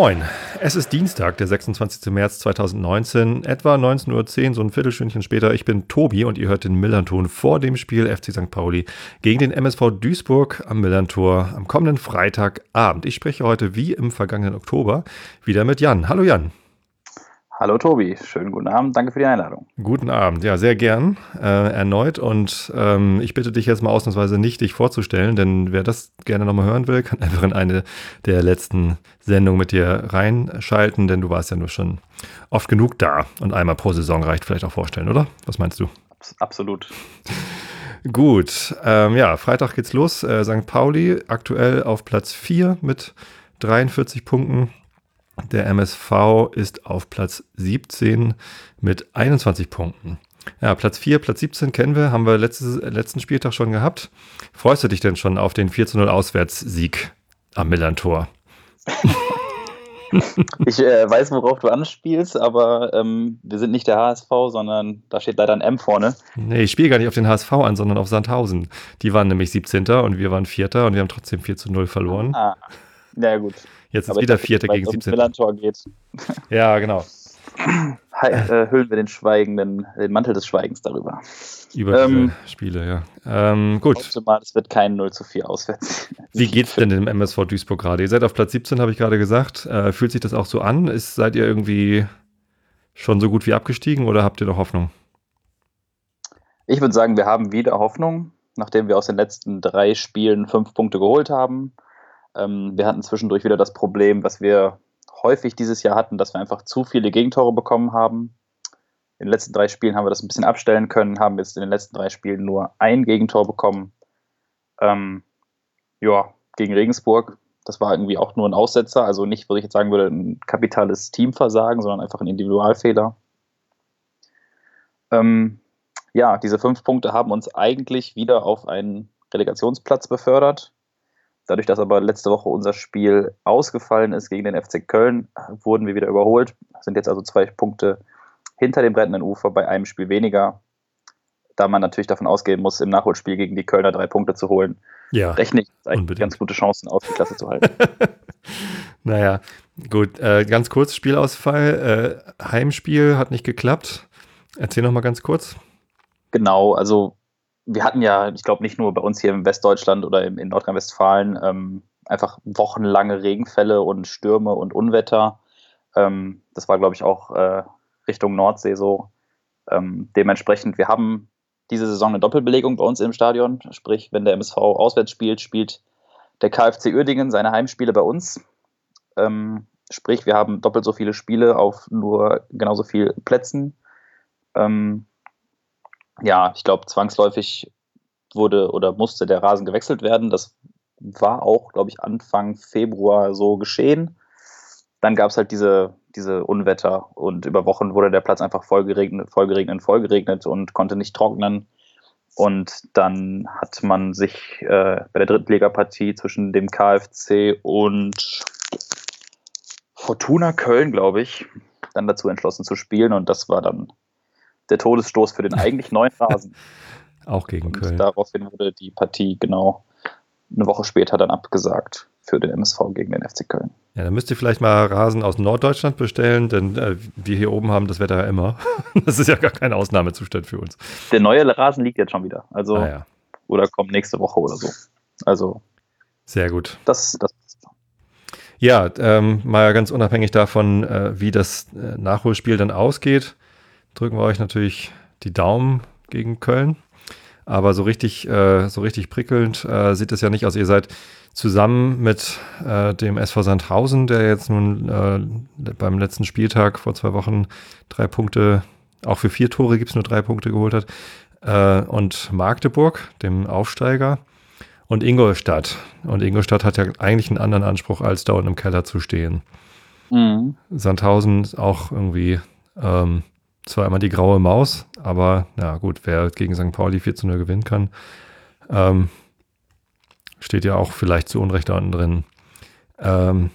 Moin, es ist Dienstag, der 26. März 2019, etwa 19.10 Uhr, so ein Viertelstündchen später. Ich bin Tobi und ihr hört den Millanton vor dem Spiel FC St. Pauli gegen den MSV Duisburg am Millantor am kommenden Freitagabend. Ich spreche heute wie im vergangenen Oktober wieder mit Jan. Hallo Jan. Hallo Tobi, schönen guten Abend, danke für die Einladung. Guten Abend, ja, sehr gern äh, erneut und ähm, ich bitte dich jetzt mal ausnahmsweise nicht, dich vorzustellen, denn wer das gerne nochmal hören will, kann einfach in eine der letzten Sendungen mit dir reinschalten, denn du warst ja nur schon oft genug da und einmal pro Saison reicht vielleicht auch vorstellen, oder? Was meinst du? Absolut. Gut, ähm, ja, Freitag geht's los. Äh, St. Pauli aktuell auf Platz 4 mit 43 Punkten. Der MSV ist auf Platz 17 mit 21 Punkten. Ja, Platz 4, Platz 17 kennen wir, haben wir letztes, letzten Spieltag schon gehabt. Freust du dich denn schon auf den 4 zu 0 Auswärtssieg am Millantor? ich äh, weiß, worauf du anspielst, aber ähm, wir sind nicht der HSV, sondern da steht leider ein M vorne. Nee, ich spiele gar nicht auf den HSV an, sondern auf Sandhausen. Die waren nämlich 17. und wir waren 4. und wir haben trotzdem 4 zu 0 verloren. Ah, ja gut. Jetzt ist wieder Vierte gegen 17. Millantor geht. Ja, genau. Hi, äh, hüllen wir den schweigenden, den Mantel des Schweigens darüber. Über ähm, Spiele, ja. Ähm, gut. Mal, es wird kein 0 zu 4 auswärts. Wie geht's denn dem MSV Duisburg gerade? Ihr seid auf Platz 17, habe ich gerade gesagt. Äh, fühlt sich das auch so an? Ist, seid ihr irgendwie schon so gut wie abgestiegen oder habt ihr noch Hoffnung? Ich würde sagen, wir haben wieder Hoffnung, nachdem wir aus den letzten drei Spielen fünf Punkte geholt haben. Ähm, wir hatten zwischendurch wieder das Problem, was wir häufig dieses Jahr hatten, dass wir einfach zu viele Gegentore bekommen haben. In den letzten drei Spielen haben wir das ein bisschen abstellen können, haben jetzt in den letzten drei Spielen nur ein Gegentor bekommen. Ähm, ja, gegen Regensburg. Das war irgendwie auch nur ein Aussetzer, also nicht, was ich jetzt sagen würde, ein kapitales Teamversagen, sondern einfach ein Individualfehler. Ähm, ja, diese fünf Punkte haben uns eigentlich wieder auf einen Relegationsplatz befördert. Dadurch, dass aber letzte Woche unser Spiel ausgefallen ist gegen den FC Köln, wurden wir wieder überholt. Sind jetzt also zwei Punkte hinter dem brennenden Ufer bei einem Spiel weniger. Da man natürlich davon ausgehen muss, im Nachholspiel gegen die Kölner drei Punkte zu holen, ja, rechne ich eigentlich unbedingt. ganz gute Chancen auf, die Klasse zu halten. naja, gut. Äh, ganz kurz Spielausfall. Äh, Heimspiel hat nicht geklappt. Erzähl noch mal ganz kurz. Genau, also wir hatten ja, ich glaube nicht nur bei uns hier in Westdeutschland oder in, in Nordrhein-Westfalen, ähm, einfach wochenlange Regenfälle und Stürme und Unwetter. Ähm, das war, glaube ich, auch äh, Richtung Nordsee so. Ähm, dementsprechend, wir haben diese Saison eine Doppelbelegung bei uns im Stadion. Sprich, wenn der MSV auswärts spielt, spielt der KfC Uerdingen seine Heimspiele bei uns. Ähm, sprich, wir haben doppelt so viele Spiele auf nur genauso viel Plätzen. Ähm, ja, ich glaube, zwangsläufig wurde oder musste der Rasen gewechselt werden. Das war auch, glaube ich, Anfang Februar so geschehen. Dann gab es halt diese, diese Unwetter und über Wochen wurde der Platz einfach vollgeregnet, vollgeregnet, vollgeregnet und konnte nicht trocknen. Und dann hat man sich äh, bei der Drittligapartie zwischen dem KfC und Fortuna Köln, glaube ich, dann dazu entschlossen zu spielen. Und das war dann der Todesstoß für den eigentlich neuen Rasen. Auch gegen und Köln. Daraufhin wurde die Partie genau eine Woche später dann abgesagt für den MSV gegen den FC Köln. Ja, dann müsst ihr vielleicht mal Rasen aus Norddeutschland bestellen, denn äh, wir hier oben haben das Wetter ja immer. das ist ja gar kein Ausnahmezustand für uns. Der neue Rasen liegt jetzt schon wieder. Also, ah, ja. oder kommt nächste Woche oder so. Also. Sehr gut. Das, das ja, ähm, mal ganz unabhängig davon, äh, wie das äh, Nachholspiel dann ausgeht, drücken wir euch natürlich die Daumen gegen Köln. Aber so richtig, äh, so richtig prickelnd äh, sieht es ja nicht aus. Ihr seid zusammen mit äh, dem SV Sandhausen, der jetzt nun äh, beim letzten Spieltag vor zwei Wochen drei Punkte, auch für vier Tore gibt es nur drei Punkte geholt hat, äh, und Magdeburg, dem Aufsteiger, und Ingolstadt. Und Ingolstadt hat ja eigentlich einen anderen Anspruch, als da unten im Keller zu stehen. Mhm. Sandhausen ist auch irgendwie ähm, zwar immer die graue Maus, aber na gut, wer gegen St. Pauli 4 zu 0 gewinnen kann, ähm, steht ja auch vielleicht zu Unrecht da unten drin. Ähm,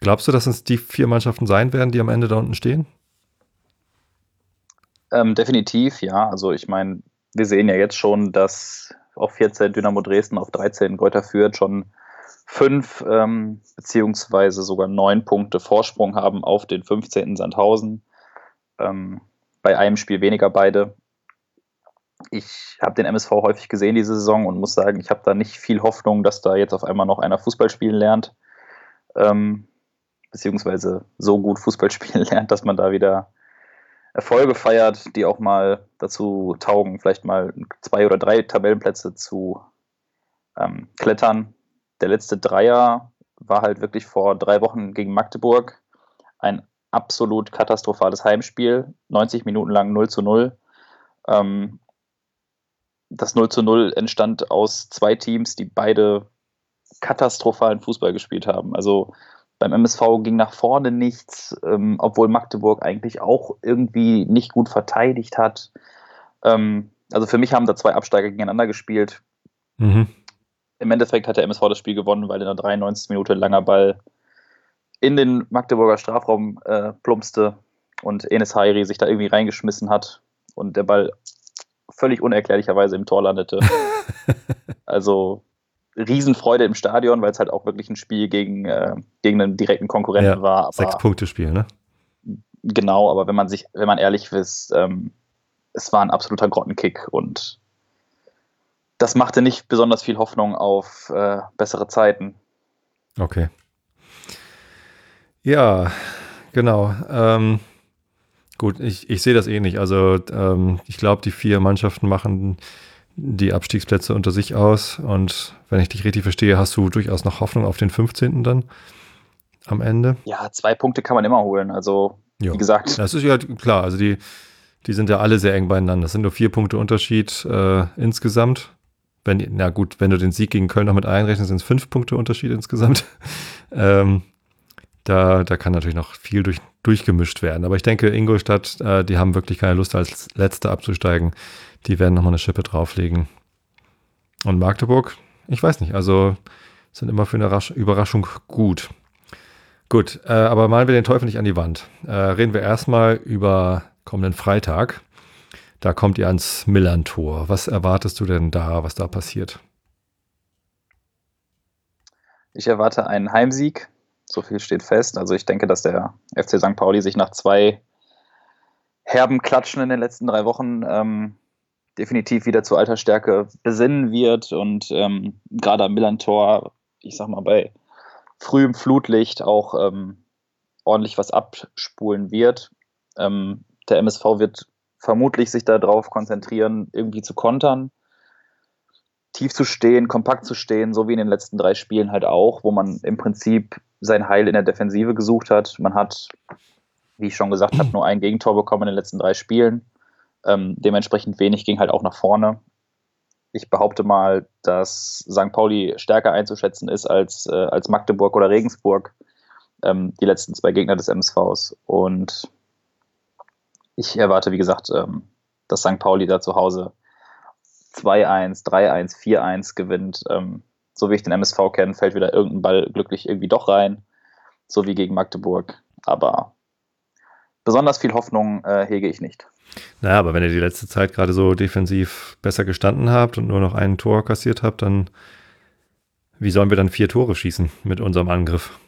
glaubst du, dass es die vier Mannschaften sein werden, die am Ende da unten stehen? Ähm, definitiv, ja. Also ich meine, wir sehen ja jetzt schon, dass auf 14 Dynamo Dresden, auf 13 Greuther führt, schon fünf ähm, beziehungsweise sogar neun Punkte Vorsprung haben auf den 15. Sandhausen. Ähm, bei einem Spiel weniger beide. Ich habe den MSV häufig gesehen diese Saison und muss sagen, ich habe da nicht viel Hoffnung, dass da jetzt auf einmal noch einer Fußball spielen lernt. Ähm, beziehungsweise so gut Fußball spielen lernt, dass man da wieder Erfolge feiert, die auch mal dazu taugen, vielleicht mal zwei oder drei Tabellenplätze zu ähm, klettern. Der letzte Dreier war halt wirklich vor drei Wochen gegen Magdeburg ein absolut katastrophales Heimspiel, 90 Minuten lang 0 zu 0. Ähm, das 0 zu 0 entstand aus zwei Teams, die beide katastrophalen Fußball gespielt haben. Also beim MSV ging nach vorne nichts, ähm, obwohl Magdeburg eigentlich auch irgendwie nicht gut verteidigt hat. Ähm, also für mich haben da zwei Absteiger gegeneinander gespielt. Mhm. Im Endeffekt hat der MSV das Spiel gewonnen, weil in der 93. Minute langer Ball in den Magdeburger Strafraum äh, plumpste und Enes Hairi sich da irgendwie reingeschmissen hat und der Ball völlig unerklärlicherweise im Tor landete. also Riesenfreude im Stadion, weil es halt auch wirklich ein Spiel gegen, äh, gegen einen direkten Konkurrenten ja, war. sechs Punkte Spiel, ne? Genau, aber wenn man sich, wenn man ehrlich ist, ähm, es war ein absoluter Grottenkick und das machte nicht besonders viel Hoffnung auf äh, bessere Zeiten. Okay. Ja, genau. Ähm, gut, ich, ich sehe das eh nicht. Also ähm, ich glaube, die vier Mannschaften machen die Abstiegsplätze unter sich aus. Und wenn ich dich richtig verstehe, hast du durchaus noch Hoffnung auf den 15. dann am Ende. Ja, zwei Punkte kann man immer holen. Also, jo. wie gesagt. Das ist ja klar. Also, die, die sind ja alle sehr eng beieinander. Das sind nur vier Punkte Unterschied äh, insgesamt. Wenn, na gut, wenn du den Sieg gegen Köln noch mit einrechnest, sind es fünf Punkte Unterschied insgesamt. ähm, da, da kann natürlich noch viel durch, durchgemischt werden. Aber ich denke, Ingolstadt, äh, die haben wirklich keine Lust, als Letzte abzusteigen. Die werden nochmal eine Schippe drauflegen. Und Magdeburg, ich weiß nicht, also sind immer für eine Rasch Überraschung gut. Gut, äh, aber malen wir den Teufel nicht an die Wand. Äh, reden wir erstmal über kommenden Freitag. Da kommt ihr ans Millern-Tor. Was erwartest du denn da, was da passiert? Ich erwarte einen Heimsieg so viel steht fest. Also ich denke, dass der FC St. Pauli sich nach zwei herben Klatschen in den letzten drei Wochen ähm, definitiv wieder zu alter Stärke besinnen wird und ähm, gerade am Millantor, ich sag mal, bei frühem Flutlicht auch ähm, ordentlich was abspulen wird. Ähm, der MSV wird vermutlich sich darauf konzentrieren, irgendwie zu kontern, tief zu stehen, kompakt zu stehen, so wie in den letzten drei Spielen halt auch, wo man im Prinzip sein Heil in der Defensive gesucht hat. Man hat, wie ich schon gesagt habe, nur ein Gegentor bekommen in den letzten drei Spielen. Ähm, dementsprechend wenig ging halt auch nach vorne. Ich behaupte mal, dass St. Pauli stärker einzuschätzen ist als, äh, als Magdeburg oder Regensburg, ähm, die letzten zwei Gegner des MSVs. Und ich erwarte, wie gesagt, ähm, dass St. Pauli da zu Hause 2-1, 3-1, 4-1 gewinnt. Ähm, so wie ich den MSV kenne, fällt wieder irgendein Ball glücklich irgendwie doch rein, so wie gegen Magdeburg. Aber besonders viel Hoffnung äh, hege ich nicht. Naja, aber wenn ihr die letzte Zeit gerade so defensiv besser gestanden habt und nur noch ein Tor kassiert habt, dann wie sollen wir dann vier Tore schießen mit unserem Angriff?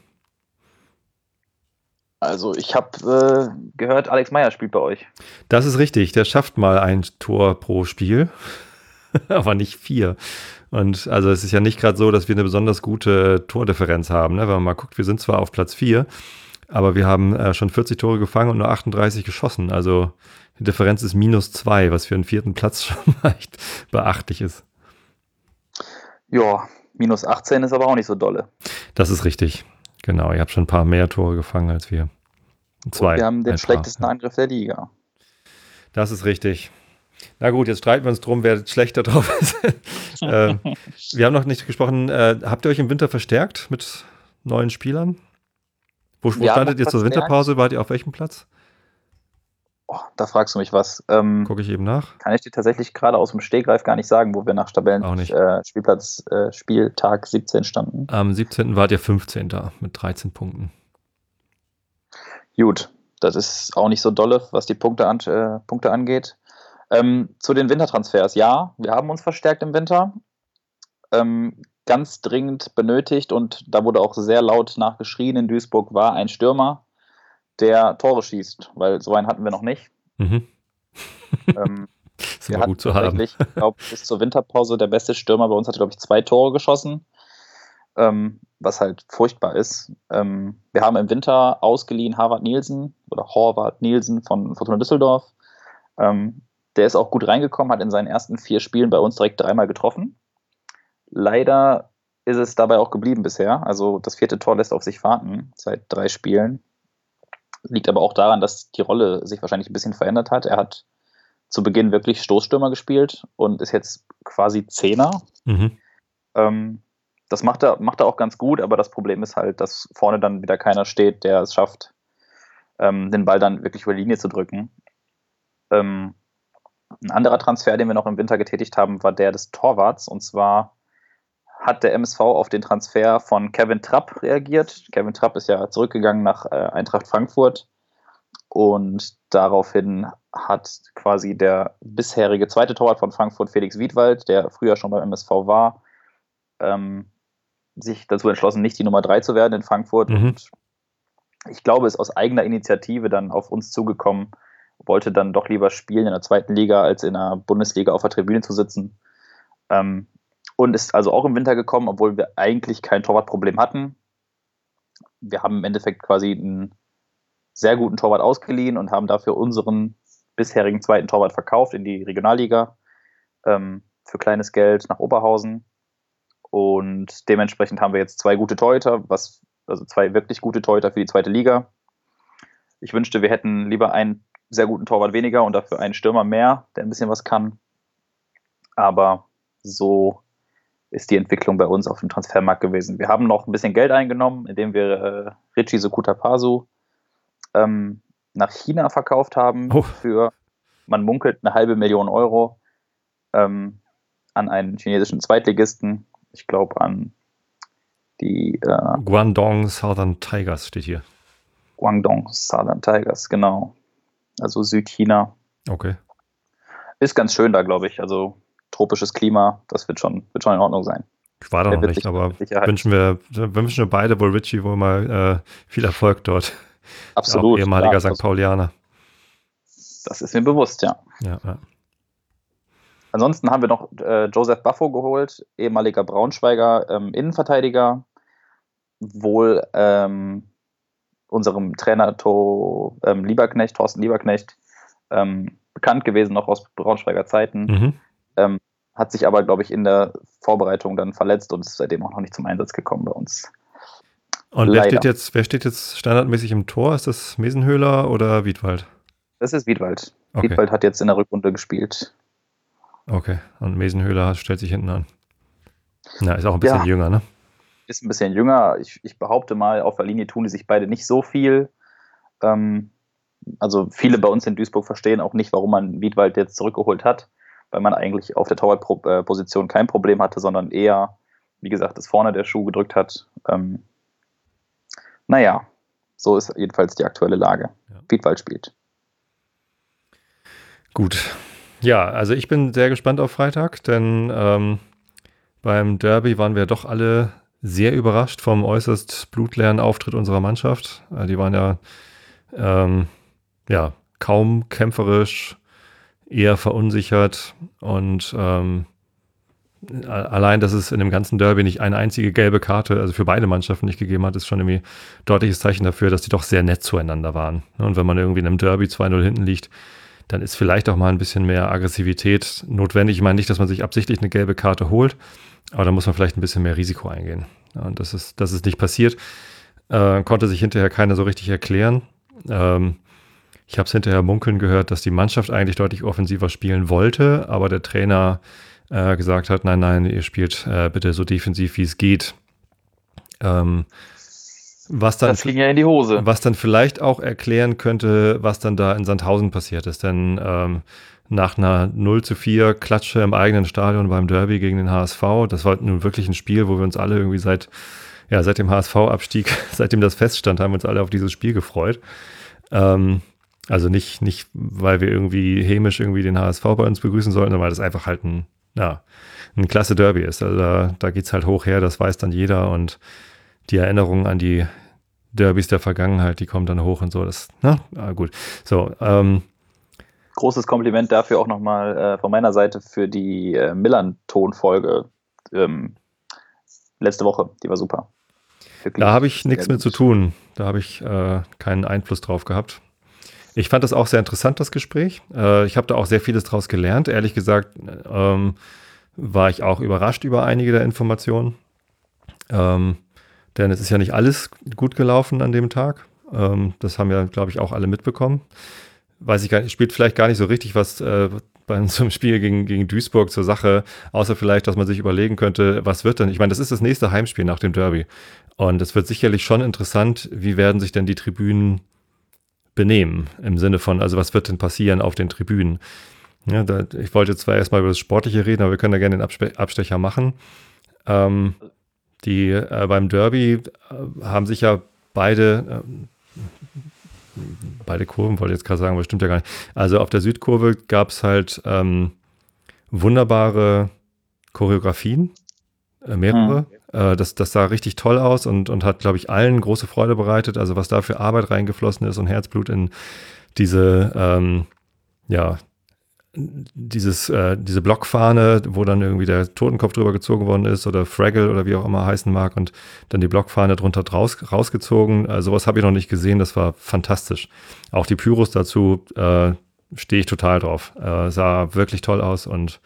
Also ich habe äh, gehört, Alex Meyer spielt bei euch. Das ist richtig, der schafft mal ein Tor pro Spiel, aber nicht vier. Und also es ist ja nicht gerade so, dass wir eine besonders gute Tordifferenz haben. Ne? Wenn man mal guckt, wir sind zwar auf Platz 4, aber wir haben äh, schon 40 Tore gefangen und nur 38 geschossen. Also die Differenz ist minus 2, was für einen vierten Platz schon echt beachtlich ist. Ja, minus 18 ist aber auch nicht so dolle. Das ist richtig. Genau, ihr habt schon ein paar mehr Tore gefangen als wir. Zwei. Und wir haben den schlechtesten paar, Angriff der Liga. Das ist richtig. Na gut, jetzt streiten wir uns drum, wer schlechter drauf ist. äh, wir haben noch nicht gesprochen. Äh, habt ihr euch im Winter verstärkt mit neuen Spielern? Wo, wo standet ihr zur Winterpause? Wart ihr auf welchem Platz? Oh, da fragst du mich was. Ähm, Gucke ich eben nach. Kann ich dir tatsächlich gerade aus dem Stegreif gar nicht sagen, wo wir nach Tabellen äh, Spielplatz äh, Spieltag 17 standen. Am 17. wart ihr 15. da mit 13 Punkten. Gut, Das ist auch nicht so dolle, was die Punkte, an, äh, Punkte angeht. Ähm, zu den Wintertransfers. Ja, wir haben uns verstärkt im Winter. Ähm, ganz dringend benötigt und da wurde auch sehr laut nachgeschrien in Duisburg, war ein Stürmer, der Tore schießt, weil so einen hatten wir noch nicht. Mhm. ähm, ist wir gut zu haben. Ich glaube, bis zur Winterpause der beste Stürmer bei uns hatte, glaube ich, zwei Tore geschossen, ähm, was halt furchtbar ist. Ähm, wir haben im Winter ausgeliehen Harvard Nielsen oder Horvath Nielsen von Fortuna Düsseldorf. Ähm, der ist auch gut reingekommen, hat in seinen ersten vier Spielen bei uns direkt dreimal getroffen. Leider ist es dabei auch geblieben bisher. Also das vierte Tor lässt auf sich warten seit drei Spielen. Liegt aber auch daran, dass die Rolle sich wahrscheinlich ein bisschen verändert hat. Er hat zu Beginn wirklich Stoßstürmer gespielt und ist jetzt quasi Zehner. Mhm. Ähm, das macht er, macht er auch ganz gut, aber das Problem ist halt, dass vorne dann wieder keiner steht, der es schafft, ähm, den Ball dann wirklich über die Linie zu drücken. Ähm, ein anderer Transfer, den wir noch im Winter getätigt haben, war der des Torwarts. Und zwar hat der MSV auf den Transfer von Kevin Trapp reagiert. Kevin Trapp ist ja zurückgegangen nach äh, Eintracht Frankfurt. Und daraufhin hat quasi der bisherige zweite Torwart von Frankfurt, Felix Wiedwald, der früher schon beim MSV war, ähm, sich dazu entschlossen, nicht die Nummer 3 zu werden in Frankfurt. Mhm. Und ich glaube, ist aus eigener Initiative dann auf uns zugekommen, wollte dann doch lieber spielen in der zweiten Liga, als in der Bundesliga auf der Tribüne zu sitzen. Ähm, und ist also auch im Winter gekommen, obwohl wir eigentlich kein Torwartproblem hatten. Wir haben im Endeffekt quasi einen sehr guten Torwart ausgeliehen und haben dafür unseren bisherigen zweiten Torwart verkauft in die Regionalliga ähm, für kleines Geld nach Oberhausen. Und dementsprechend haben wir jetzt zwei gute Torhüter, was, also zwei wirklich gute Torhüter für die zweite Liga. Ich wünschte, wir hätten lieber einen sehr guten Torwart weniger und dafür einen Stürmer mehr, der ein bisschen was kann. Aber so ist die Entwicklung bei uns auf dem Transfermarkt gewesen. Wir haben noch ein bisschen Geld eingenommen, indem wir äh, Richie Sukutapasu ähm, nach China verkauft haben oh. für, man munkelt, eine halbe Million Euro ähm, an einen chinesischen Zweitligisten. Ich glaube an die äh, Guangdong Southern Tigers steht hier. Guangdong Southern Tigers, genau. Also Südchina. Okay. Ist ganz schön da, glaube ich. Also tropisches Klima, das wird schon, wird schon in Ordnung sein. Ich war da noch nicht, aber wünschen wir, wünschen wir beide wohl Richie wohl mal äh, viel Erfolg dort. Absolut. Auch ehemaliger klar, St. Paulianer. Das ist mir bewusst, ja. ja, ja. Ansonsten haben wir noch äh, Joseph Baffo geholt, ehemaliger Braunschweiger ähm, Innenverteidiger, wohl ähm, unserem Trainer to, ähm, Lieberknecht, Thorsten Lieberknecht, ähm, bekannt gewesen, noch aus Braunschweiger Zeiten. Mhm. Ähm, hat sich aber, glaube ich, in der Vorbereitung dann verletzt und ist seitdem auch noch nicht zum Einsatz gekommen bei uns. Und wer steht, jetzt, wer steht jetzt standardmäßig im Tor? Ist das Mesenhöhler oder Wiedwald? Das ist Wiedwald. Okay. Wiedwald hat jetzt in der Rückrunde gespielt. Okay, und Mesenhöhler stellt sich hinten an. Na, ist auch ein bisschen ja, jünger, ne? Ist ein bisschen jünger. Ich, ich, behaupte mal, auf der Linie tun die sich beide nicht so viel. Ähm, also viele bei uns in Duisburg verstehen auch nicht, warum man Wiedwald jetzt zurückgeholt hat weil man eigentlich auf der Torwartposition kein Problem hatte, sondern eher, wie gesagt, dass vorne der Schuh gedrückt hat. Ähm, naja, so ist jedenfalls die aktuelle Lage. Ja. Wiedwald spielt. Gut. Ja, also ich bin sehr gespannt auf Freitag, denn ähm, beim Derby waren wir doch alle sehr überrascht vom äußerst blutleeren Auftritt unserer Mannschaft. Äh, die waren ja, ähm, ja kaum kämpferisch, eher verunsichert und ähm, allein, dass es in dem ganzen Derby nicht eine einzige gelbe Karte, also für beide Mannschaften nicht gegeben hat, ist schon irgendwie deutliches Zeichen dafür, dass die doch sehr nett zueinander waren. Und wenn man irgendwie in einem Derby 2-0 hinten liegt, dann ist vielleicht auch mal ein bisschen mehr Aggressivität notwendig. Ich meine nicht, dass man sich absichtlich eine gelbe Karte holt, aber da muss man vielleicht ein bisschen mehr Risiko eingehen. Und das ist, das ist nicht passiert. Äh, konnte sich hinterher keiner so richtig erklären. Ähm, ich habe es hinterher munkeln gehört, dass die Mannschaft eigentlich deutlich offensiver spielen wollte, aber der Trainer äh, gesagt hat, nein, nein, ihr spielt äh, bitte so defensiv, wie es geht. Ähm, was dann, das ging ja in die Hose. Was dann vielleicht auch erklären könnte, was dann da in Sandhausen passiert ist. Denn ähm, nach einer 0 zu 4 Klatsche im eigenen Stadion beim Derby gegen den HSV, das war nun wirklich ein Spiel, wo wir uns alle irgendwie seit, ja, seit dem HSV-Abstieg, seitdem das feststand, haben wir uns alle auf dieses Spiel gefreut. Ähm, also nicht, nicht, weil wir irgendwie hämisch irgendwie den HSV bei uns begrüßen sollten, sondern weil das einfach halt ein, ja, ein klasse Derby ist. Also da, da geht es halt hoch her, das weiß dann jeder und die Erinnerungen an die Derbys der Vergangenheit, die kommen dann hoch und so. Das, na, ah, gut. So, ähm, Großes Kompliment dafür auch nochmal äh, von meiner Seite für die äh, Millern-Tonfolge ähm, letzte Woche. Die war super. Wirklich da habe ich nichts mit zu tun. Da habe ich äh, keinen Einfluss drauf gehabt. Ich fand das auch sehr interessant, das Gespräch. Äh, ich habe da auch sehr vieles draus gelernt. Ehrlich gesagt ähm, war ich auch überrascht über einige der Informationen. Ähm, denn es ist ja nicht alles gut gelaufen an dem Tag. Ähm, das haben ja, glaube ich, auch alle mitbekommen. Weiß ich gar nicht, spielt vielleicht gar nicht so richtig was äh, bei so einem Spiel gegen, gegen Duisburg zur Sache, außer vielleicht, dass man sich überlegen könnte, was wird denn? Ich meine, das ist das nächste Heimspiel nach dem Derby. Und es wird sicherlich schon interessant, wie werden sich denn die Tribünen benehmen? Im Sinne von, also was wird denn passieren auf den Tribünen? Ja, da, ich wollte zwar erstmal über das Sportliche reden, aber wir können da gerne den Abspe Abstecher machen. Ähm, die äh, beim Derby äh, haben sich ja beide, äh, beide Kurven, wollte ich jetzt gerade sagen, aber stimmt ja gar nicht. Also auf der Südkurve gab es halt ähm, wunderbare Choreografien, äh, mehrere. Mhm. Äh, das, das sah richtig toll aus und, und hat, glaube ich, allen große Freude bereitet. Also was da für Arbeit reingeflossen ist und Herzblut in diese, ähm, ja, dieses, äh, diese Blockfahne, wo dann irgendwie der Totenkopf drüber gezogen worden ist oder Fraggle oder wie auch immer heißen mag und dann die Blockfahne drunter draus, rausgezogen. Äh, sowas habe ich noch nicht gesehen, das war fantastisch. Auch die Pyros dazu äh, stehe ich total drauf. Äh, sah wirklich toll aus und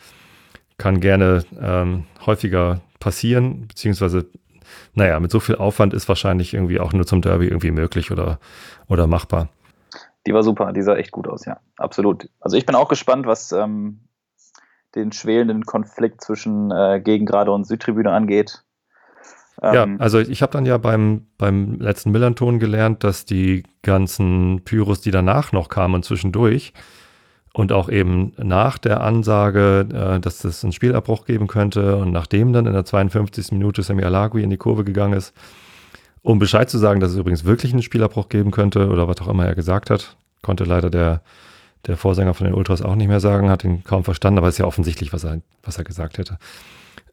kann gerne ähm, häufiger passieren, beziehungsweise, naja, mit so viel Aufwand ist wahrscheinlich irgendwie auch nur zum Derby irgendwie möglich oder, oder machbar. Die war super, die sah echt gut aus, ja, absolut. Also ich bin auch gespannt, was ähm, den schwelenden Konflikt zwischen äh, Gegengrade und Südtribüne angeht. Ähm, ja, also ich habe dann ja beim, beim letzten Millanton gelernt, dass die ganzen Pyros, die danach noch kamen zwischendurch, und auch eben nach der Ansage, äh, dass es einen Spielabbruch geben könnte und nachdem dann in der 52. Minute Semi Alagui in die Kurve gegangen ist, um Bescheid zu sagen, dass es übrigens wirklich einen Spielabbruch geben könnte oder was auch immer er gesagt hat, konnte leider der, der Vorsänger von den Ultras auch nicht mehr sagen, hat ihn kaum verstanden, aber es ist ja offensichtlich, was er, was er gesagt hätte.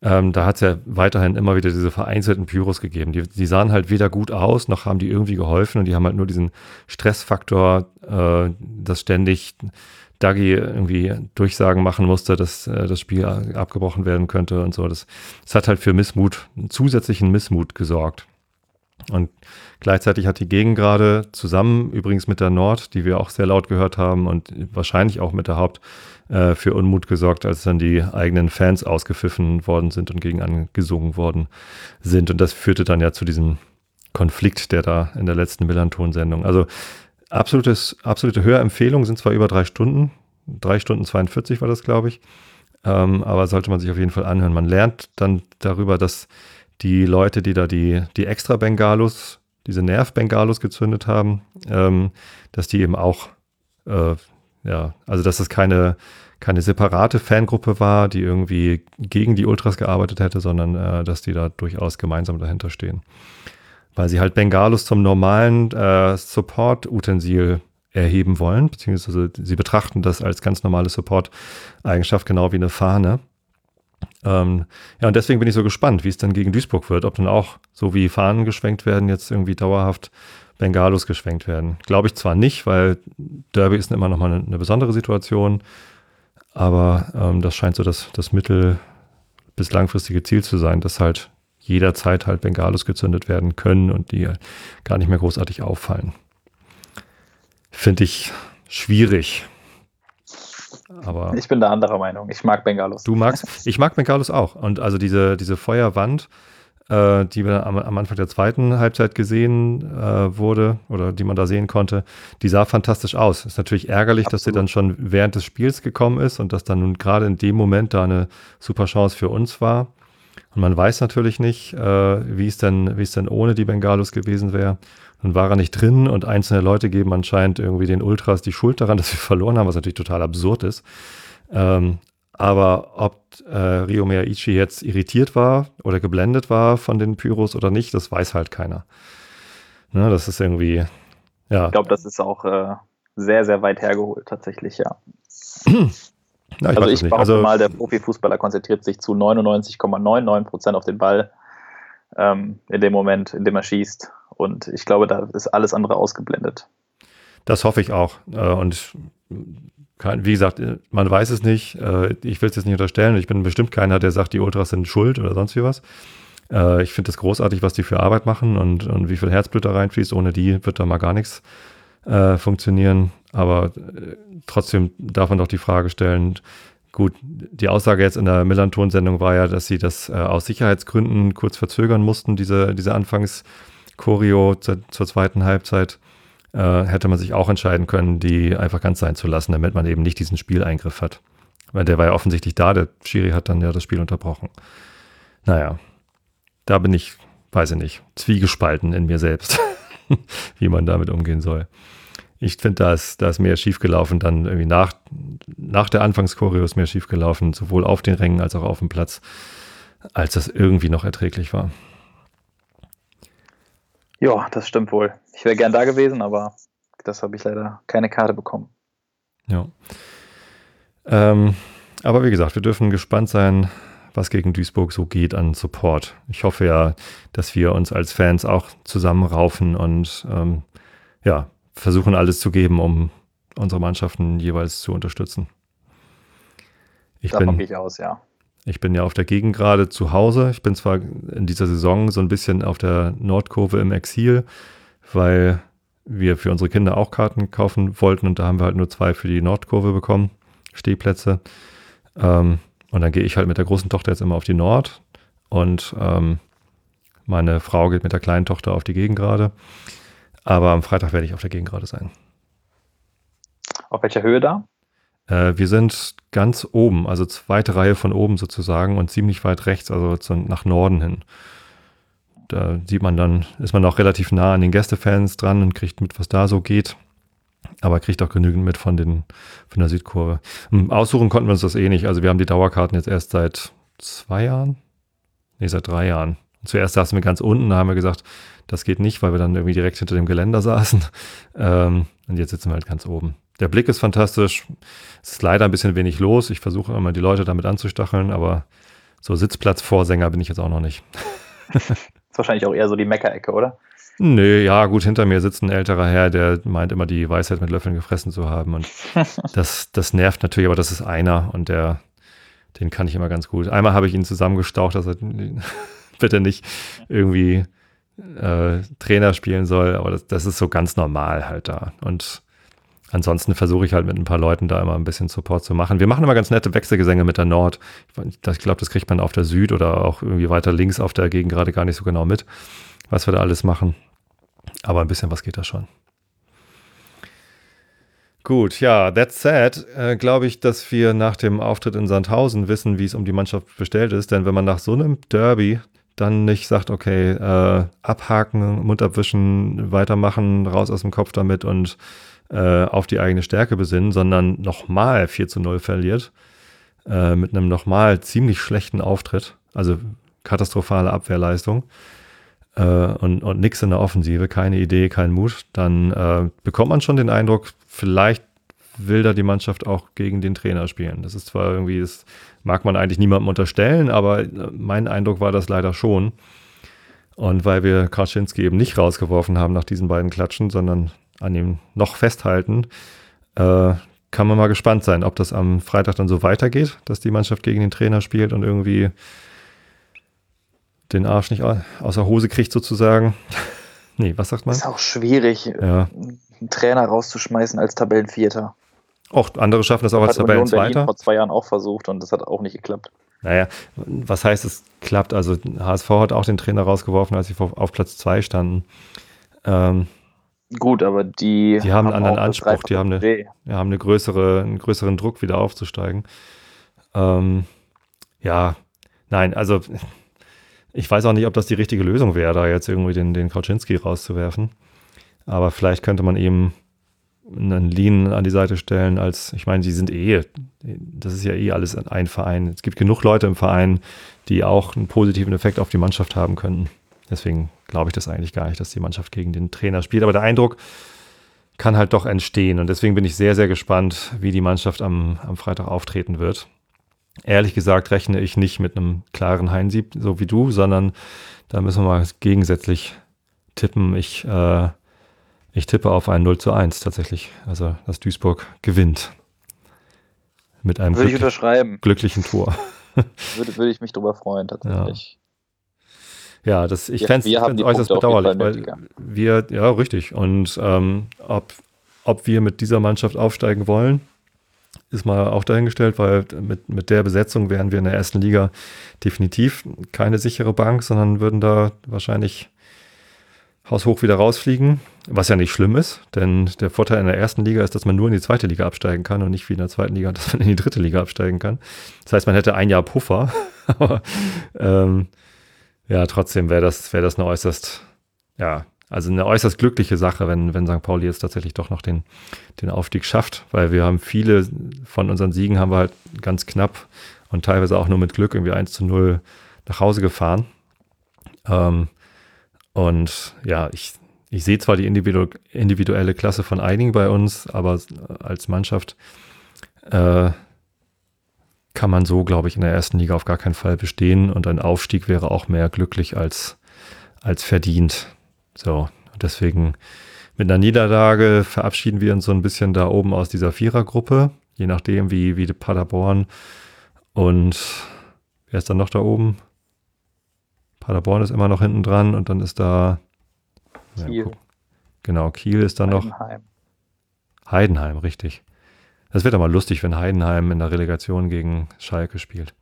Ähm, da hat es ja weiterhin immer wieder diese vereinzelten Pyros gegeben. Die, die, sahen halt weder gut aus, noch haben die irgendwie geholfen und die haben halt nur diesen Stressfaktor, äh, dass ständig Dagi irgendwie Durchsagen machen musste, dass äh, das Spiel abgebrochen werden könnte und so. Das, das hat halt für Missmut, zusätzlichen Missmut gesorgt. Und gleichzeitig hat die Gegend gerade zusammen, übrigens mit der Nord, die wir auch sehr laut gehört haben und wahrscheinlich auch mit der Haupt, äh, für Unmut gesorgt, als dann die eigenen Fans ausgepfiffen worden sind und gegen angesungen worden sind. Und das führte dann ja zu diesem Konflikt, der da in der letzten Millanton-Sendung. Also Absolutes, absolute Hörempfehlung sind zwar über drei Stunden, drei Stunden 42 war das, glaube ich, ähm, aber sollte man sich auf jeden Fall anhören. Man lernt dann darüber, dass die Leute, die da die, die extra Bengalos, diese Nerv-Bengalos gezündet haben, ähm, dass die eben auch, äh, ja, also dass es keine, keine separate Fangruppe war, die irgendwie gegen die Ultras gearbeitet hätte, sondern äh, dass die da durchaus gemeinsam dahinter stehen weil sie halt Bengalos zum normalen äh, Support-Utensil erheben wollen, beziehungsweise sie betrachten das als ganz normale Support-Eigenschaft, genau wie eine Fahne. Ähm, ja, und deswegen bin ich so gespannt, wie es dann gegen Duisburg wird, ob dann auch so wie Fahnen geschwenkt werden, jetzt irgendwie dauerhaft Bengalos geschwenkt werden. Glaube ich zwar nicht, weil Derby ist immer nochmal eine, eine besondere Situation, aber ähm, das scheint so das, das mittel- bis langfristige Ziel zu sein, dass halt jederzeit halt Bengalos gezündet werden können und die gar nicht mehr großartig auffallen. Finde ich schwierig. Aber ich bin da anderer Meinung. Ich mag Bengalos. Du magst? Ich mag Bengalos auch. Und also diese, diese Feuerwand, äh, die wir am, am, Anfang der zweiten Halbzeit gesehen äh, wurde oder die man da sehen konnte, die sah fantastisch aus. Ist natürlich ärgerlich, Absolut. dass sie dann schon während des Spiels gekommen ist und dass dann nun gerade in dem Moment da eine super Chance für uns war. Und man weiß natürlich nicht, äh, wie es denn, wie es denn ohne die Bengalos gewesen wäre. Nun war er nicht drin und einzelne Leute geben anscheinend irgendwie den Ultras die Schuld daran, dass wir verloren haben, was natürlich total absurd ist. Ähm, aber ob äh, Rio Miyaichi jetzt irritiert war oder geblendet war von den Pyros oder nicht, das weiß halt keiner. Ne, das ist irgendwie, Ja. Ich glaube, das ist auch äh, sehr, sehr weit hergeholt, tatsächlich, ja. Na, ich also ich behaupte also, mal, der Profifußballer konzentriert sich zu 99,99 Prozent auf den Ball ähm, in dem Moment, in dem er schießt. Und ich glaube, da ist alles andere ausgeblendet. Das hoffe ich auch. Äh, und wie gesagt, man weiß es nicht. Äh, ich will es jetzt nicht unterstellen. Ich bin bestimmt keiner, der sagt, die Ultras sind schuld oder sonst wie was. Äh, ich finde es großartig, was die für Arbeit machen und, und wie viel Herzblut da reinfließt. Ohne die wird da mal gar nichts funktionieren. Aber trotzdem darf man doch die Frage stellen, gut, die Aussage jetzt in der Millanton-Sendung war ja, dass sie das äh, aus Sicherheitsgründen kurz verzögern mussten, diese, diese Anfangs-Choreo zur, zweiten Halbzeit. Äh, hätte man sich auch entscheiden können, die einfach ganz sein zu lassen, damit man eben nicht diesen Spieleingriff hat. Weil der war ja offensichtlich da, der Schiri hat dann ja das Spiel unterbrochen. Naja, da bin ich, weiß ich nicht, zwiegespalten in mir selbst, wie man damit umgehen soll. Ich finde, da ist, da ist mehr schiefgelaufen, dann irgendwie nach, nach der Anfangschoreo ist mehr schiefgelaufen, sowohl auf den Rängen als auch auf dem Platz, als das irgendwie noch erträglich war. Ja, das stimmt wohl. Ich wäre gern da gewesen, aber das habe ich leider keine Karte bekommen. Ja. Ähm, aber wie gesagt, wir dürfen gespannt sein, was gegen Duisburg so geht an Support. Ich hoffe ja, dass wir uns als Fans auch zusammenraufen und ähm, ja, versuchen alles zu geben, um unsere Mannschaften jeweils zu unterstützen. Ich Davon bin, gehe ich aus, ja. Ich bin ja auf der Gegend gerade zu Hause. Ich bin zwar in dieser Saison so ein bisschen auf der Nordkurve im Exil, weil wir für unsere Kinder auch Karten kaufen wollten und da haben wir halt nur zwei für die Nordkurve bekommen, Stehplätze. Ähm, und dann gehe ich halt mit der großen Tochter jetzt immer auf die Nord und ähm, meine Frau geht mit der kleinen Tochter auf die Gegengrade. Aber am Freitag werde ich auf der Gegengrade sein. Auf welcher Höhe da? Äh, wir sind ganz oben, also zweite Reihe von oben sozusagen und ziemlich weit rechts, also nach Norden hin. Da sieht man dann, ist man auch relativ nah an den Gästefans dran und kriegt mit, was da so geht aber kriegt auch genügend mit von, den, von der Südkurve. Hm, aussuchen konnten wir uns das eh nicht. Also wir haben die Dauerkarten jetzt erst seit zwei Jahren. Nee, seit drei Jahren. Zuerst saßen wir ganz unten, da haben wir gesagt, das geht nicht, weil wir dann irgendwie direkt hinter dem Geländer saßen. Ähm, und jetzt sitzen wir halt ganz oben. Der Blick ist fantastisch. Es ist leider ein bisschen wenig los. Ich versuche immer die Leute damit anzustacheln, aber so Sitzplatzvorsänger bin ich jetzt auch noch nicht. ist wahrscheinlich auch eher so die Meckerecke, oder? Nö, ja, gut, hinter mir sitzt ein älterer Herr, der meint immer, die Weisheit mit Löffeln gefressen zu haben. Und das, das nervt natürlich, aber das ist einer und der, den kann ich immer ganz gut. Einmal habe ich ihn zusammengestaucht, dass er bitte nicht irgendwie äh, Trainer spielen soll, aber das, das ist so ganz normal halt da. Und ansonsten versuche ich halt mit ein paar Leuten da immer ein bisschen Support zu machen. Wir machen immer ganz nette Wechselgesänge mit der Nord. Ich, glaube, das kriegt man auf der Süd oder auch irgendwie weiter links auf der Gegend gerade gar nicht so genau mit, was wir da alles machen. Aber ein bisschen was geht da schon. Gut, ja, that said, äh, glaube ich, dass wir nach dem Auftritt in Sandhausen wissen, wie es um die Mannschaft bestellt ist. Denn wenn man nach so einem Derby dann nicht sagt, okay, äh, abhaken, Mund abwischen, weitermachen, raus aus dem Kopf damit und äh, auf die eigene Stärke besinnen, sondern nochmal 4 zu 0 verliert, äh, mit einem nochmal ziemlich schlechten Auftritt, also katastrophale Abwehrleistung, äh, und, und nichts in der Offensive, keine Idee, kein Mut, dann äh, bekommt man schon den Eindruck, vielleicht will da die Mannschaft auch gegen den Trainer spielen. Das ist zwar irgendwie, das mag man eigentlich niemandem unterstellen, aber äh, mein Eindruck war das leider schon. Und weil wir Kraschinski eben nicht rausgeworfen haben nach diesen beiden Klatschen, sondern an ihm noch festhalten, äh, kann man mal gespannt sein, ob das am Freitag dann so weitergeht, dass die Mannschaft gegen den Trainer spielt und irgendwie den Arsch nicht aus der Hose kriegt sozusagen. nee, was sagt man? Ist auch schwierig, ja. einen Trainer rauszuschmeißen als Tabellenvierter. Auch andere schaffen das auch das als Tabellenzweiter. vor zwei Jahren auch versucht und das hat auch nicht geklappt. Naja, was heißt, es klappt? Also HSV hat auch den Trainer rausgeworfen, als sie auf Platz zwei standen. Ähm, Gut, aber die, die haben, einen anderen Anspruch, die haben, eine, die haben eine größere, einen größeren Druck, wieder aufzusteigen. Ähm, ja, nein, also ich weiß auch nicht, ob das die richtige Lösung wäre, da jetzt irgendwie den, den Kauczynski rauszuwerfen. Aber vielleicht könnte man eben einen Lean an die Seite stellen, als, ich meine, die sind eh, das ist ja eh alles ein Verein. Es gibt genug Leute im Verein, die auch einen positiven Effekt auf die Mannschaft haben könnten. Deswegen glaube ich das eigentlich gar nicht, dass die Mannschaft gegen den Trainer spielt. Aber der Eindruck kann halt doch entstehen. Und deswegen bin ich sehr, sehr gespannt, wie die Mannschaft am, am Freitag auftreten wird. Ehrlich gesagt rechne ich nicht mit einem klaren Heinsieb, so wie du, sondern da müssen wir mal gegensätzlich tippen. Ich, äh, ich tippe auf ein 0 zu 1 tatsächlich. Also, dass Duisburg gewinnt. Mit einem Würde ich unterschreiben. glücklichen Tor. würde, würde ich mich darüber freuen, tatsächlich. Ja, ja das, ich ja, fände es äußerst bedauerlich, weil wir, ja, richtig. Und ähm, ob, ob wir mit dieser Mannschaft aufsteigen wollen, ist mal auch dahingestellt, weil mit, mit der Besetzung wären wir in der ersten Liga definitiv keine sichere Bank, sondern würden da wahrscheinlich haushoch wieder rausfliegen, was ja nicht schlimm ist, denn der Vorteil in der ersten Liga ist, dass man nur in die zweite Liga absteigen kann und nicht wie in der zweiten Liga, dass man in die dritte Liga absteigen kann. Das heißt, man hätte ein Jahr Puffer, aber ähm, ja, trotzdem wäre das, wäre das eine äußerst, ja, also eine äußerst glückliche Sache, wenn, wenn St. Pauli jetzt tatsächlich doch noch den, den Aufstieg schafft, weil wir haben viele von unseren Siegen haben wir halt ganz knapp und teilweise auch nur mit Glück irgendwie 1 zu 0 nach Hause gefahren. Ähm, und ja, ich, ich sehe zwar die individu individuelle Klasse von einigen bei uns, aber als Mannschaft äh, kann man so, glaube ich, in der ersten Liga auf gar keinen Fall bestehen und ein Aufstieg wäre auch mehr glücklich als, als verdient. So, deswegen mit einer Niederlage verabschieden wir uns so ein bisschen da oben aus dieser Vierergruppe, je nachdem, wie, wie Paderborn und wer ist dann noch da oben? Paderborn ist immer noch hinten dran und dann ist da Kiel. Ja, genau, Kiel ist dann noch. Heidenheim, richtig. Das wird aber lustig, wenn Heidenheim in der Relegation gegen Schalke spielt.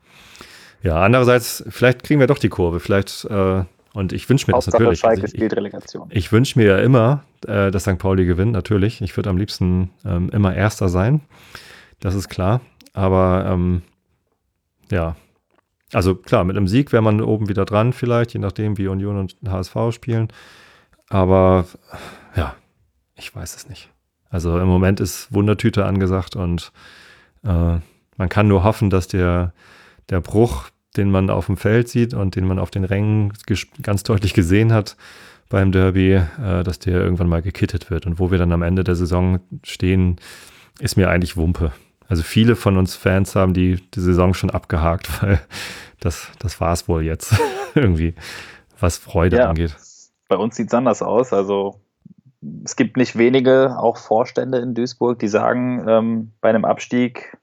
Ja, andererseits, vielleicht kriegen wir doch die Kurve. Vielleicht äh, und ich wünsche mir Hauptsache das natürlich. Schalke also spielt Relegation. Ich, ich wünsche mir ja immer, äh, dass St. Pauli gewinnt, natürlich. Ich würde am liebsten ähm, immer Erster sein. Das ist klar. Aber ähm, ja, also klar, mit einem Sieg wäre man oben wieder dran, vielleicht, je nachdem, wie Union und HSV spielen. Aber ja, ich weiß es nicht. Also im Moment ist Wundertüte angesagt und äh, man kann nur hoffen, dass der, der Bruch den man auf dem Feld sieht und den man auf den Rängen ganz deutlich gesehen hat beim Derby, äh, dass der irgendwann mal gekittet wird. Und wo wir dann am Ende der Saison stehen, ist mir eigentlich Wumpe. Also viele von uns Fans haben die, die Saison schon abgehakt, weil das, das war es wohl jetzt irgendwie, was Freude ja, angeht. Bei uns sieht es anders aus. Also es gibt nicht wenige, auch Vorstände in Duisburg, die sagen, ähm, bei einem Abstieg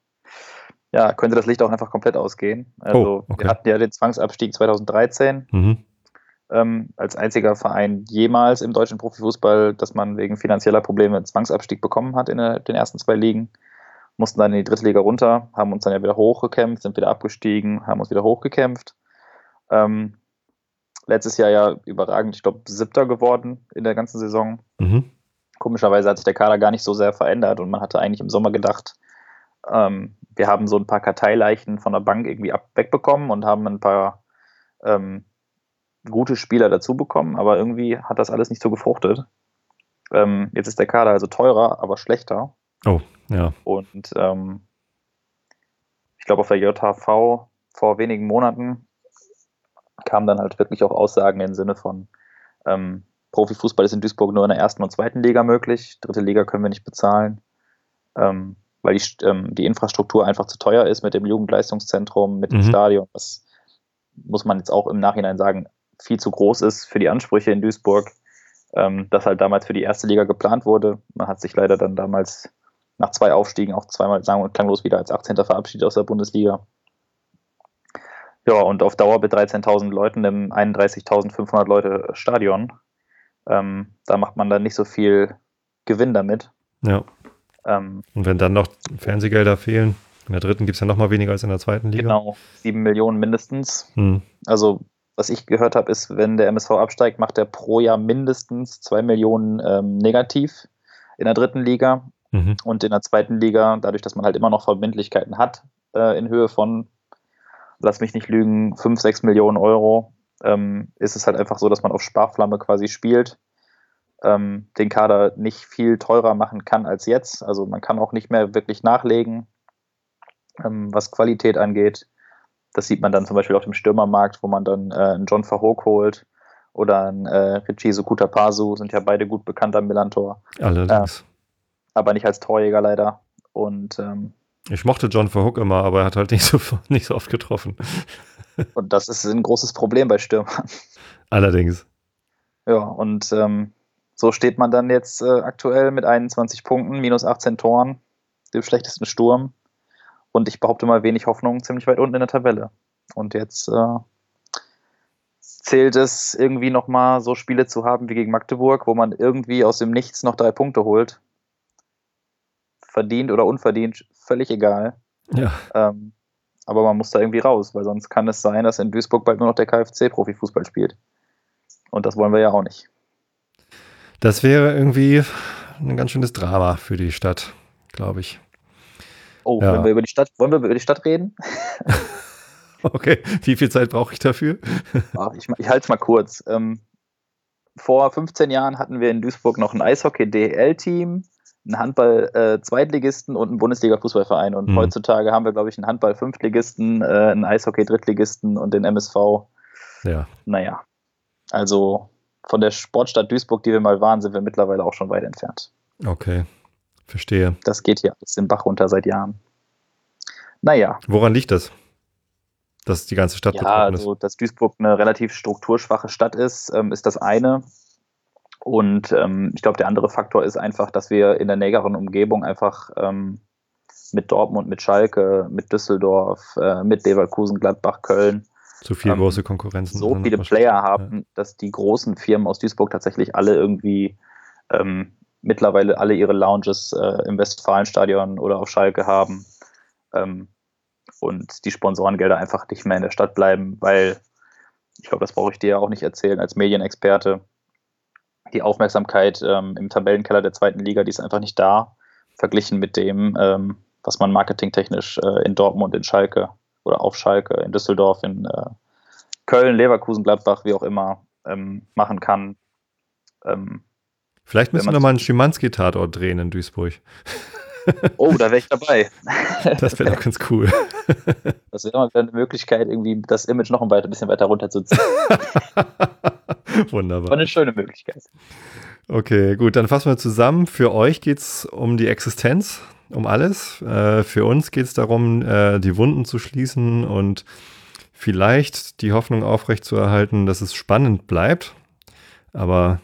ja, könnte das Licht auch einfach komplett ausgehen. Also oh, okay. wir hatten ja den Zwangsabstieg 2013 mhm. ähm, als einziger Verein jemals im deutschen Profifußball, dass man wegen finanzieller Probleme einen Zwangsabstieg bekommen hat in den ersten zwei Ligen. Mussten dann in die dritte Liga runter, haben uns dann ja wieder hochgekämpft, sind wieder abgestiegen, haben uns wieder hochgekämpft. Ähm, letztes Jahr ja überragend, ich glaube, siebter geworden in der ganzen Saison. Mhm. Komischerweise hat sich der Kader gar nicht so sehr verändert und man hatte eigentlich im Sommer gedacht, ähm, wir haben so ein paar Karteileichen von der Bank irgendwie ab, wegbekommen und haben ein paar ähm, gute Spieler dazu bekommen, aber irgendwie hat das alles nicht so gefruchtet. Ähm, jetzt ist der Kader also teurer, aber schlechter. Oh, ja. Und ähm, ich glaube, auf der JHV vor wenigen Monaten kamen dann halt wirklich auch Aussagen im Sinne von ähm, Profifußball ist in Duisburg nur in der ersten und zweiten Liga möglich, dritte Liga können wir nicht bezahlen. Ähm, weil die, ähm, die Infrastruktur einfach zu teuer ist mit dem Jugendleistungszentrum, mit dem mhm. Stadion, was muss man jetzt auch im Nachhinein sagen, viel zu groß ist für die Ansprüche in Duisburg, ähm, das halt damals für die erste Liga geplant wurde. Man hat sich leider dann damals nach zwei Aufstiegen auch zweimal sagen und klanglos wieder als 18. verabschiedet aus der Bundesliga. Ja, und auf Dauer mit 13.000 Leuten im 31.500 Leute Stadion, ähm, da macht man dann nicht so viel Gewinn damit. Ja. Ähm, und wenn dann noch Fernsehgelder fehlen, in der dritten gibt es ja noch mal weniger als in der zweiten Liga. Genau, sieben Millionen mindestens. Hm. Also was ich gehört habe, ist, wenn der MSV absteigt, macht er pro Jahr mindestens zwei Millionen ähm, negativ in der dritten Liga. Mhm. Und in der zweiten Liga, dadurch, dass man halt immer noch Verbindlichkeiten hat, äh, in Höhe von, lass mich nicht lügen, fünf, sechs Millionen Euro, ähm, ist es halt einfach so, dass man auf Sparflamme quasi spielt ähm, den Kader nicht viel teurer machen kann als jetzt. Also man kann auch nicht mehr wirklich nachlegen, ähm, was Qualität angeht. Das sieht man dann zum Beispiel auf dem Stürmermarkt, wo man dann äh, einen John Verhoek holt oder einen äh, Richie Sukuta Pasu, sind ja beide gut bekannt am Millantor. Allerdings. Aber nicht als Torjäger leider. Und ähm, ich mochte John Verhook immer, aber er hat halt nicht so, nicht so oft getroffen. Und das ist ein großes Problem bei Stürmern. Allerdings. Ja, und ähm, so steht man dann jetzt äh, aktuell mit 21 Punkten, minus 18 Toren, dem schlechtesten Sturm. Und ich behaupte mal wenig Hoffnung, ziemlich weit unten in der Tabelle. Und jetzt äh, zählt es irgendwie nochmal so Spiele zu haben wie gegen Magdeburg, wo man irgendwie aus dem Nichts noch drei Punkte holt. Verdient oder unverdient, völlig egal. Ja. Ähm, aber man muss da irgendwie raus, weil sonst kann es sein, dass in Duisburg bald nur noch der KfC Profifußball spielt. Und das wollen wir ja auch nicht. Das wäre irgendwie ein ganz schönes Drama für die Stadt, glaube ich. Oh, ja. wir über die Stadt, wollen wir über die Stadt reden? okay, wie viel Zeit brauche ich dafür? Ach, ich ich halte es mal kurz. Ähm, vor 15 Jahren hatten wir in Duisburg noch ein Eishockey-DL-Team, einen Handball-Zweitligisten äh, und einen Bundesliga-Fußballverein. Und mhm. heutzutage haben wir, glaube ich, einen Handball-Fünftligisten, äh, einen Eishockey-Drittligisten und den MSV. Ja. Naja, also von der Sportstadt Duisburg, die wir mal waren, sind wir mittlerweile auch schon weit entfernt. Okay, verstehe. Das geht hier alles den Bach runter seit Jahren. Naja. Woran liegt das? Dass die ganze Stadt ja, also, dass Duisburg eine relativ strukturschwache Stadt ist, ähm, ist das eine. Und ähm, ich glaube, der andere Faktor ist einfach, dass wir in der näheren Umgebung einfach ähm, mit Dortmund, mit Schalke, mit Düsseldorf, äh, mit Leverkusen, Gladbach, Köln zu viele ähm, große Konkurrenzen. So viele Player haben, ja. dass die großen Firmen aus Duisburg tatsächlich alle irgendwie ähm, mittlerweile alle ihre Lounges äh, im Westfalenstadion oder auf Schalke haben. Ähm, und die Sponsorengelder einfach nicht mehr in der Stadt bleiben, weil ich glaube, das brauche ich dir ja auch nicht erzählen als Medienexperte. Die Aufmerksamkeit ähm, im Tabellenkeller der zweiten Liga, die ist einfach nicht da, verglichen mit dem, ähm, was man marketingtechnisch äh, in Dortmund, in Schalke oder auf Schalke, in Düsseldorf, in äh, Köln, Leverkusen, Gladbach, wie auch immer, ähm, machen kann. Ähm, Vielleicht müssen wir noch mal einen Schimanski-Tatort drehen in Duisburg. Oh, da wäre ich dabei. Das wäre doch ganz cool. Das wäre mal eine Möglichkeit, irgendwie das Image noch ein bisschen weiter runterzuziehen. Wunderbar. War eine schöne Möglichkeit. Okay, gut, dann fassen wir zusammen. Für euch geht es um die Existenz um alles. Äh, für uns geht es darum, äh, die Wunden zu schließen und vielleicht die Hoffnung aufrechtzuerhalten, dass es spannend bleibt. Aber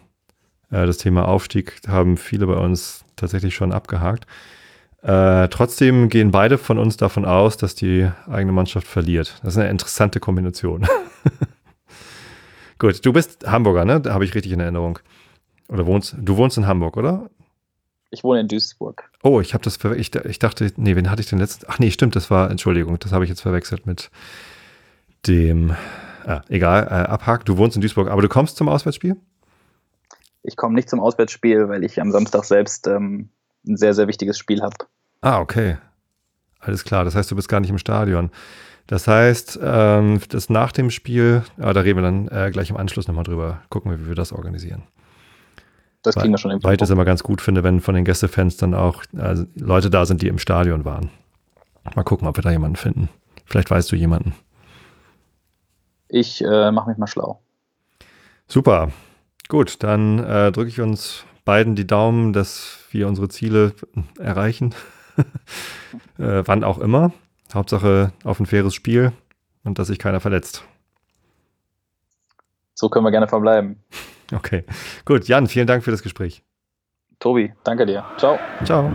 äh, das Thema Aufstieg haben viele bei uns tatsächlich schon abgehakt. Äh, trotzdem gehen beide von uns davon aus, dass die eigene Mannschaft verliert. Das ist eine interessante Kombination. Gut, du bist Hamburger, ne? Da habe ich richtig in Erinnerung. Oder wohnst du wohnst in Hamburg, oder? Ich wohne in Duisburg. Oh, ich habe das ich, ich dachte, nee, wen hatte ich denn letzten? Ach nee, stimmt, das war, Entschuldigung, das habe ich jetzt verwechselt mit dem, ah, egal, äh, abhak. Du wohnst in Duisburg, aber du kommst zum Auswärtsspiel? Ich komme nicht zum Auswärtsspiel, weil ich am Samstag selbst ähm, ein sehr, sehr wichtiges Spiel habe. Ah, okay. Alles klar, das heißt, du bist gar nicht im Stadion. Das heißt, ähm, das nach dem Spiel, ah, da reden wir dann äh, gleich im Anschluss nochmal drüber, gucken wir, wie wir das organisieren das kriegen wir schon irgendwie. Weil ich das immer ganz gut finde, wenn von den Gästefans dann auch also Leute da sind, die im Stadion waren. Mal gucken, ob wir da jemanden finden. Vielleicht weißt du jemanden. Ich äh, mache mich mal schlau. Super. Gut, dann äh, drücke ich uns beiden die Daumen, dass wir unsere Ziele erreichen. äh, wann auch immer. Hauptsache auf ein faires Spiel und dass sich keiner verletzt. So können wir gerne verbleiben. Okay, gut. Jan, vielen Dank für das Gespräch. Tobi, danke dir. Ciao. Ciao.